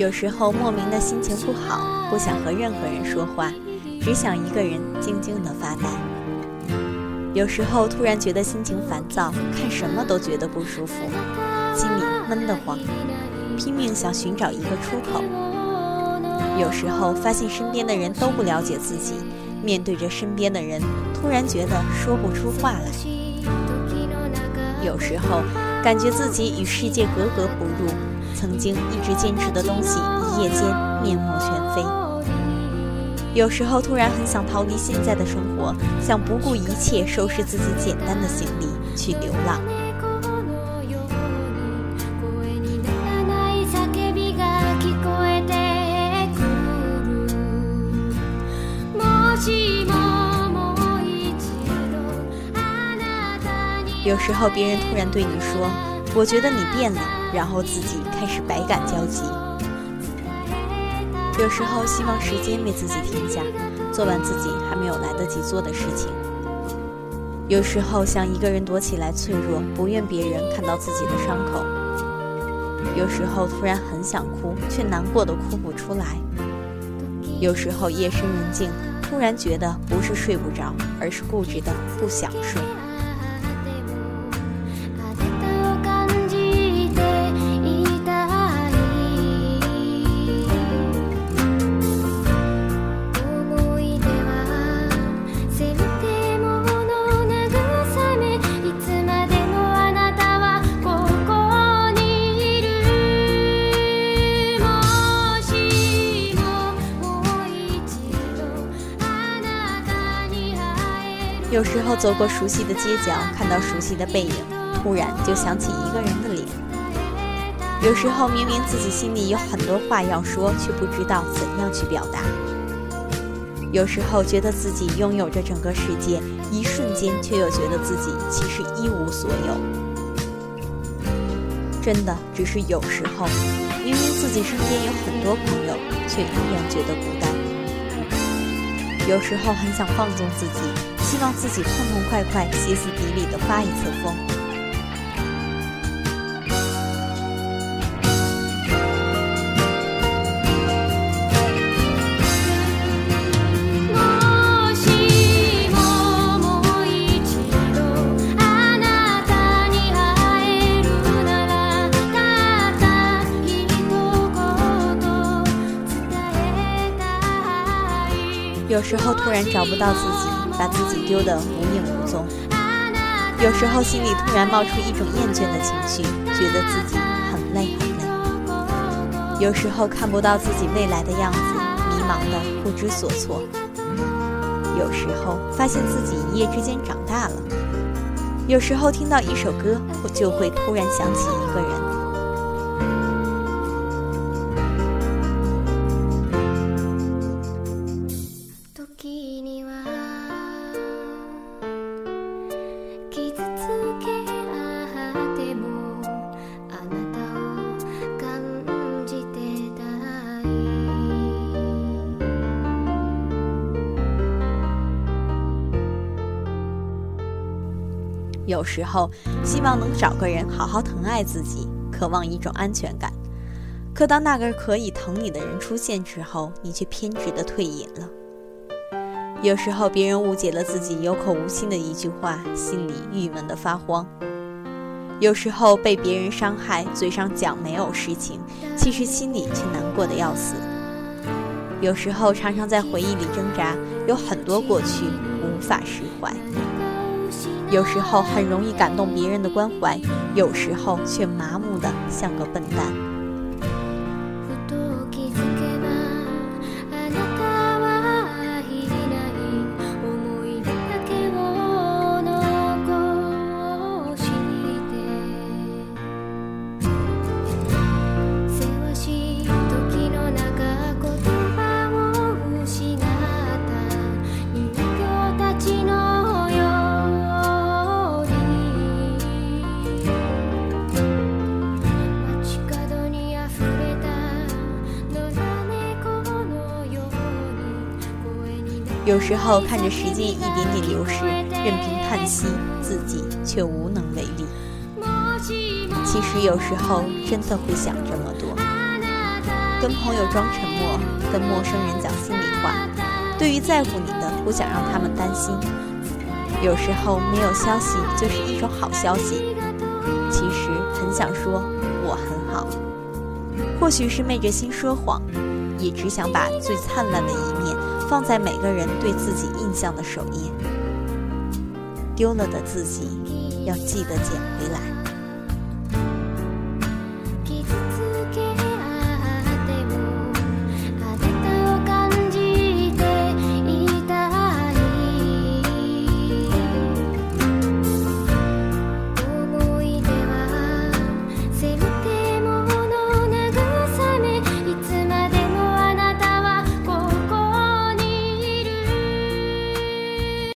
有时候莫名的心情不好，不想和任何人说话，只想一个人静静的发呆。有时候突然觉得心情烦躁，看什么都觉得不舒服，心里闷得慌，拼命想寻找一个出口。有时候发现身边的人都不了解自己，面对着身边的人，突然觉得说不出话来。有时候感觉自己与世界格格不入。曾经一直坚持的东西，一夜间面目全非。有时候突然很想逃离现在的生活，想不顾一切收拾自己简单的行李去流浪。有时候别人突然对你说：“我觉得你变了。”然后自己开始百感交集，有时候希望时间为自己停下，做完自己还没有来得及做的事情；有时候想一个人躲起来脆弱，不愿别人看到自己的伤口；有时候突然很想哭，却难过的哭不出来；有时候夜深人静，突然觉得不是睡不着，而是固执的不想睡。有时候走过熟悉的街角，看到熟悉的背影，突然就想起一个人的脸。有时候明明自己心里有很多话要说，却不知道怎样去表达。有时候觉得自己拥有着整个世界，一瞬间却又觉得自己其实一无所有。真的，只是有时候，明明自己身边有很多朋友，却依然觉得孤单。有时候很想放纵自己。希望自己痛痛快快、歇斯底里的发一次疯。有时候突然找不到自己。把自己丢得无影无踪，有时候心里突然冒出一种厌倦的情绪，觉得自己很累很累。有时候看不到自己未来的样子，迷茫的不知所措。有时候发现自己一夜之间长大了。有时候听到一首歌，我就会突然想起一个人。有时候希望能找个人好好疼爱自己，渴望一种安全感。可当那个可以疼你的人出现之后，你却偏执的退隐了。有时候别人误解了自己有口无心的一句话，心里郁闷的发慌。有时候被别人伤害，嘴上讲没有事情，其实心里却难过的要死。有时候常常在回忆里挣扎，有很多过去无法释怀。有时候很容易感动别人的关怀，有时候却麻木的像个笨蛋。有时候看着时间一点点流逝，任凭叹息，自己却无能为力。其实有时候真的会想这么多。跟朋友装沉默，跟陌生人讲心里话。对于在乎你的，不想让他们担心。有时候没有消息就是一种好消息。其实很想说我很好，或许是昧着心说谎，也只想把最灿烂的一面放在每个人对自己印象的首页。丢了的自己，要记得捡回来。